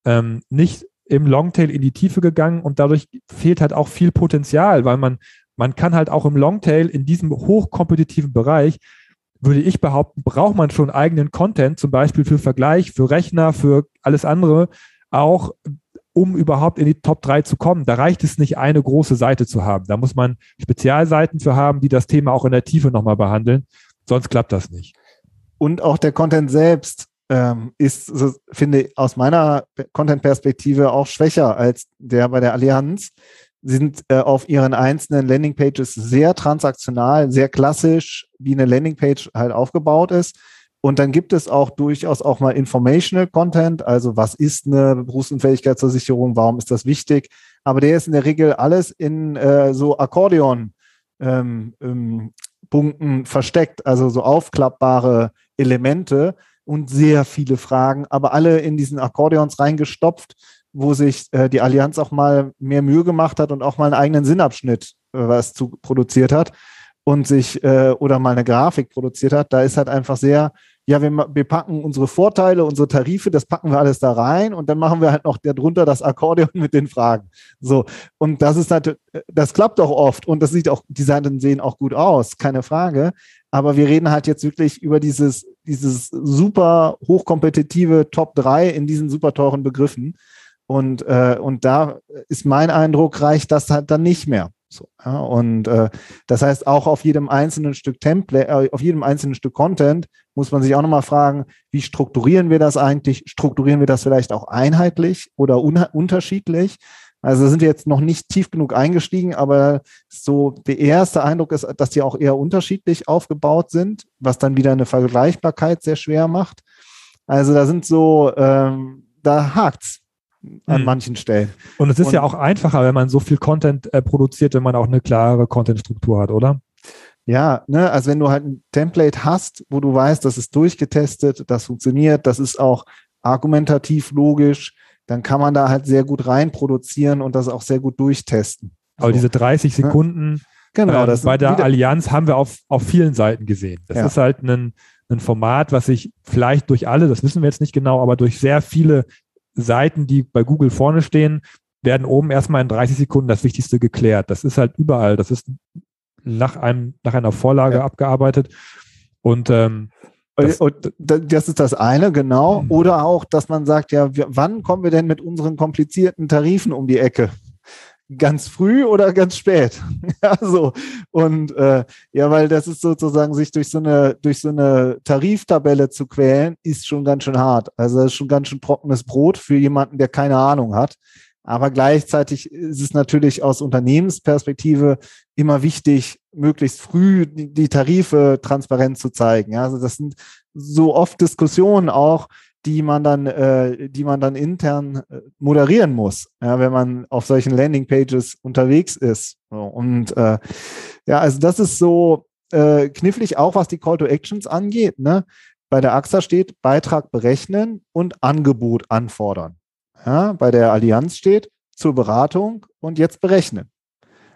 ähm, nicht im Longtail in die Tiefe gegangen und dadurch fehlt halt auch viel Potenzial, weil man, man kann halt auch im Longtail in diesem hochkompetitiven Bereich, würde ich behaupten, braucht man schon eigenen Content, zum Beispiel für Vergleich, für Rechner, für alles andere, auch um überhaupt in die Top 3 zu kommen. Da reicht es nicht, eine große Seite zu haben. Da muss man Spezialseiten für haben, die das Thema auch in der Tiefe nochmal behandeln. Sonst klappt das nicht. Und auch der Content selbst ähm, ist, finde ich, aus meiner Content-Perspektive auch schwächer als der bei der Allianz. Sie sind äh, auf ihren einzelnen Landingpages sehr transaktional, sehr klassisch, wie eine Landingpage halt aufgebaut ist. Und dann gibt es auch durchaus auch mal Informational Content, also was ist eine Berufsunfähigkeitsversicherung, warum ist das wichtig? Aber der ist in der Regel alles in äh, so Akkordeon ähm, ähm, Punkten versteckt, also so aufklappbare Elemente, und sehr viele Fragen, aber alle in diesen Akkordeons reingestopft, wo sich äh, die Allianz auch mal mehr Mühe gemacht hat und auch mal einen eigenen Sinnabschnitt äh, was zu produziert hat und sich äh, oder mal eine Grafik produziert hat. Da ist halt einfach sehr ja, wir, wir packen unsere Vorteile, unsere Tarife, das packen wir alles da rein und dann machen wir halt noch darunter das Akkordeon mit den Fragen. So. Und das ist natürlich, das klappt auch oft und das sieht auch, die Seiten sehen auch gut aus, keine Frage. Aber wir reden halt jetzt wirklich über dieses, dieses super hochkompetitive Top 3 in diesen super teuren Begriffen. Und, äh, und da ist mein Eindruck, reicht das halt dann nicht mehr. So, ja, und äh, das heißt, auch auf jedem einzelnen Stück Template, äh, auf jedem einzelnen Stück Content muss man sich auch nochmal fragen, wie strukturieren wir das eigentlich? Strukturieren wir das vielleicht auch einheitlich oder un unterschiedlich? Also sind wir jetzt noch nicht tief genug eingestiegen, aber so der erste Eindruck ist, dass die auch eher unterschiedlich aufgebaut sind, was dann wieder eine Vergleichbarkeit sehr schwer macht. Also da sind so, ähm, da hakt's an hm. manchen Stellen. Und es ist und, ja auch einfacher, wenn man so viel Content äh, produziert, wenn man auch eine klare Content-Struktur hat, oder? Ja, ne, also wenn du halt ein Template hast, wo du weißt, das ist durchgetestet, das funktioniert, das ist auch argumentativ logisch, dann kann man da halt sehr gut reinproduzieren und das auch sehr gut durchtesten. Aber so. diese 30 ne? Sekunden genau, äh, bei der Allianz haben wir auf, auf vielen Seiten gesehen. Das ja. ist halt ein, ein Format, was sich vielleicht durch alle, das wissen wir jetzt nicht genau, aber durch sehr viele Seiten, die bei Google vorne stehen, werden oben erstmal in 30 Sekunden das Wichtigste geklärt. Das ist halt überall. Das ist nach einem, nach einer Vorlage ja. abgearbeitet. Und ähm, das, das, ist das eine, genau. Mhm. Oder auch, dass man sagt, ja, wann kommen wir denn mit unseren komplizierten Tarifen um die Ecke? Ganz früh oder ganz spät. ja, so. Und äh, ja, weil das ist sozusagen, sich durch so eine, durch so eine Tariftabelle zu quälen, ist schon ganz schön hart. Also das ist schon ganz schön trockenes Brot für jemanden, der keine Ahnung hat. Aber gleichzeitig ist es natürlich aus Unternehmensperspektive immer wichtig, möglichst früh die Tarife transparent zu zeigen. Ja, also das sind so oft Diskussionen auch, die man dann, äh, die man dann intern äh, moderieren muss, ja, wenn man auf solchen Landingpages unterwegs ist. Und äh, ja, also das ist so äh, knifflig auch, was die Call to Actions angeht. Ne? Bei der AXA steht Beitrag berechnen und Angebot anfordern. Ja, bei der Allianz steht zur Beratung und jetzt berechnen.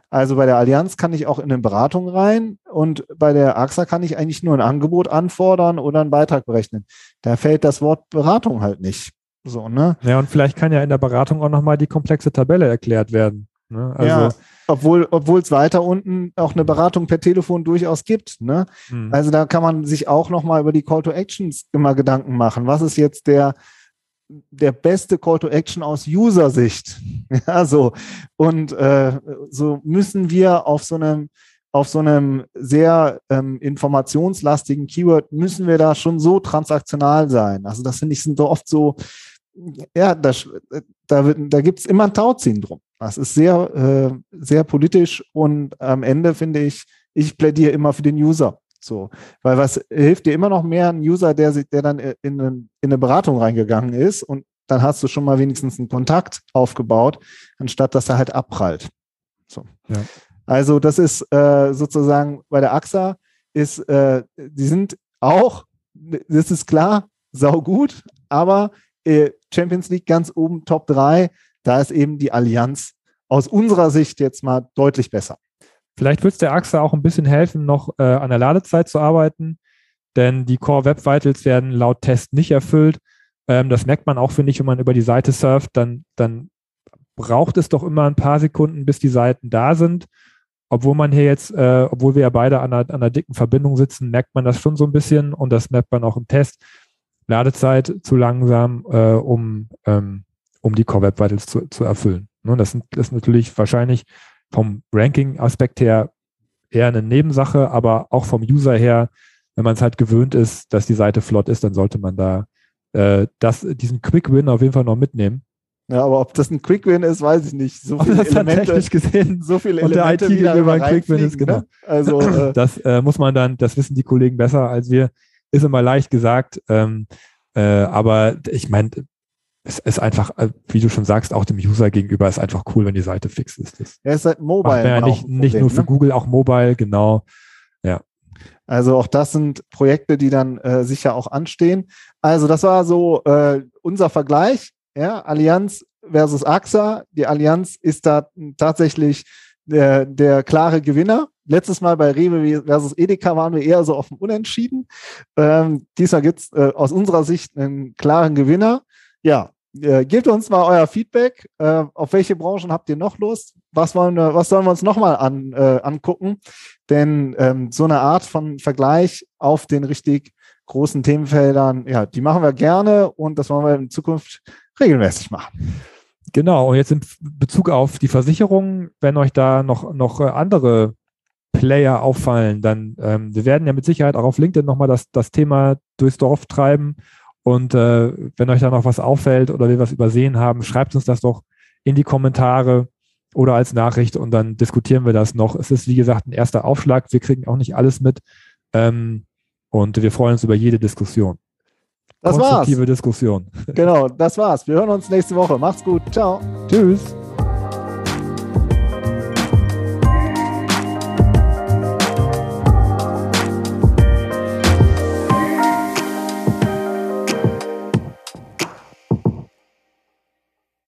Also bei der Allianz kann ich auch in eine Beratung rein und bei der AXA kann ich eigentlich nur ein Angebot anfordern oder einen Beitrag berechnen. Da fällt das Wort Beratung halt nicht. So, ne? Ja, und vielleicht kann ja in der Beratung auch nochmal die komplexe Tabelle erklärt werden. Ne? Also, ja, obwohl, obwohl es weiter unten auch eine Beratung per Telefon durchaus gibt. Ne? Hm. Also da kann man sich auch nochmal über die Call to Actions immer Gedanken machen. Was ist jetzt der, der beste Call to Action aus User-Sicht. Ja, so. Und äh, so müssen wir auf so einem auf so einem sehr ähm, informationslastigen Keyword müssen wir da schon so transaktional sein. Also das finde ich sind so oft so, ja, da, wird, da gibt es immer ein Tauziehen drum. Das ist sehr, äh, sehr politisch und am Ende finde ich, ich plädiere immer für den User. So, weil was hilft dir immer noch mehr ein User, der sich, der dann in, in eine Beratung reingegangen ist und dann hast du schon mal wenigstens einen Kontakt aufgebaut, anstatt dass er halt abprallt. So. Ja. Also das ist äh, sozusagen bei der AXA ist, äh, die sind auch, das ist klar, sau gut, aber äh, Champions League ganz oben Top 3, da ist eben die Allianz aus unserer Sicht jetzt mal deutlich besser. Vielleicht wird es der AXA auch ein bisschen helfen, noch äh, an der Ladezeit zu arbeiten, denn die Core Web Vitals werden laut Test nicht erfüllt. Ähm, das merkt man auch, finde ich, wenn man über die Seite surft, dann, dann braucht es doch immer ein paar Sekunden, bis die Seiten da sind. Obwohl man hier jetzt, äh, obwohl wir ja beide an einer, an einer dicken Verbindung sitzen, merkt man das schon so ein bisschen und das merkt man auch im Test. Ladezeit zu langsam, äh, um, ähm, um die Core Web Vitals zu, zu erfüllen. Ne, das, sind, das ist natürlich wahrscheinlich vom Ranking-Aspekt her eher eine Nebensache, aber auch vom User her, wenn man es halt gewöhnt ist, dass die Seite flott ist, dann sollte man da äh, das, diesen Quick-Win auf jeden Fall noch mitnehmen. Ja, aber ob das ein Quick-Win ist, weiß ich nicht. So viele das Elemente, gesehen. So viele und Elemente, der IT über ein Quick-Win ist, genau. Ne? Also, äh, das äh, muss man dann, das wissen die Kollegen besser als wir, ist immer leicht gesagt. Ähm, äh, aber ich meine, es ist einfach, äh, wie du schon sagst, auch dem User gegenüber ist einfach cool, wenn die Seite fix ist. Das ja, ist halt mobile. Ja nicht, Problem, nicht nur für ne? Google, auch mobile, genau. Ja. Also auch das sind Projekte, die dann äh, sicher auch anstehen. Also das war so äh, unser Vergleich, ja, Allianz versus AXA. Die Allianz ist da tatsächlich der, der klare Gewinner, letztes Mal bei Rewe versus Edeka waren wir eher so auf dem Unentschieden. Ähm, diesmal gibt es äh, aus unserer Sicht einen klaren Gewinner. Ja, äh, gebt uns mal euer Feedback. Äh, auf welche Branchen habt ihr noch Lust? Was wollen wir, was sollen wir uns nochmal an, äh, angucken? Denn ähm, so eine Art von Vergleich auf den richtig großen Themenfeldern, ja, die machen wir gerne und das wollen wir in Zukunft regelmäßig machen. Genau, und jetzt in Bezug auf die Versicherung, wenn euch da noch, noch äh, andere Player auffallen, dann ähm, wir werden ja mit Sicherheit auch auf LinkedIn nochmal das, das Thema durchs Dorf treiben. Und äh, wenn euch da noch was auffällt oder wir was übersehen haben, schreibt uns das doch in die Kommentare oder als Nachricht und dann diskutieren wir das noch. Es ist, wie gesagt, ein erster Aufschlag. Wir kriegen auch nicht alles mit. Ähm, und wir freuen uns über jede Diskussion. Das Konstruktive war's. Diskussion. Genau, das war's. Wir hören uns nächste Woche. Macht's gut. Ciao. Tschüss.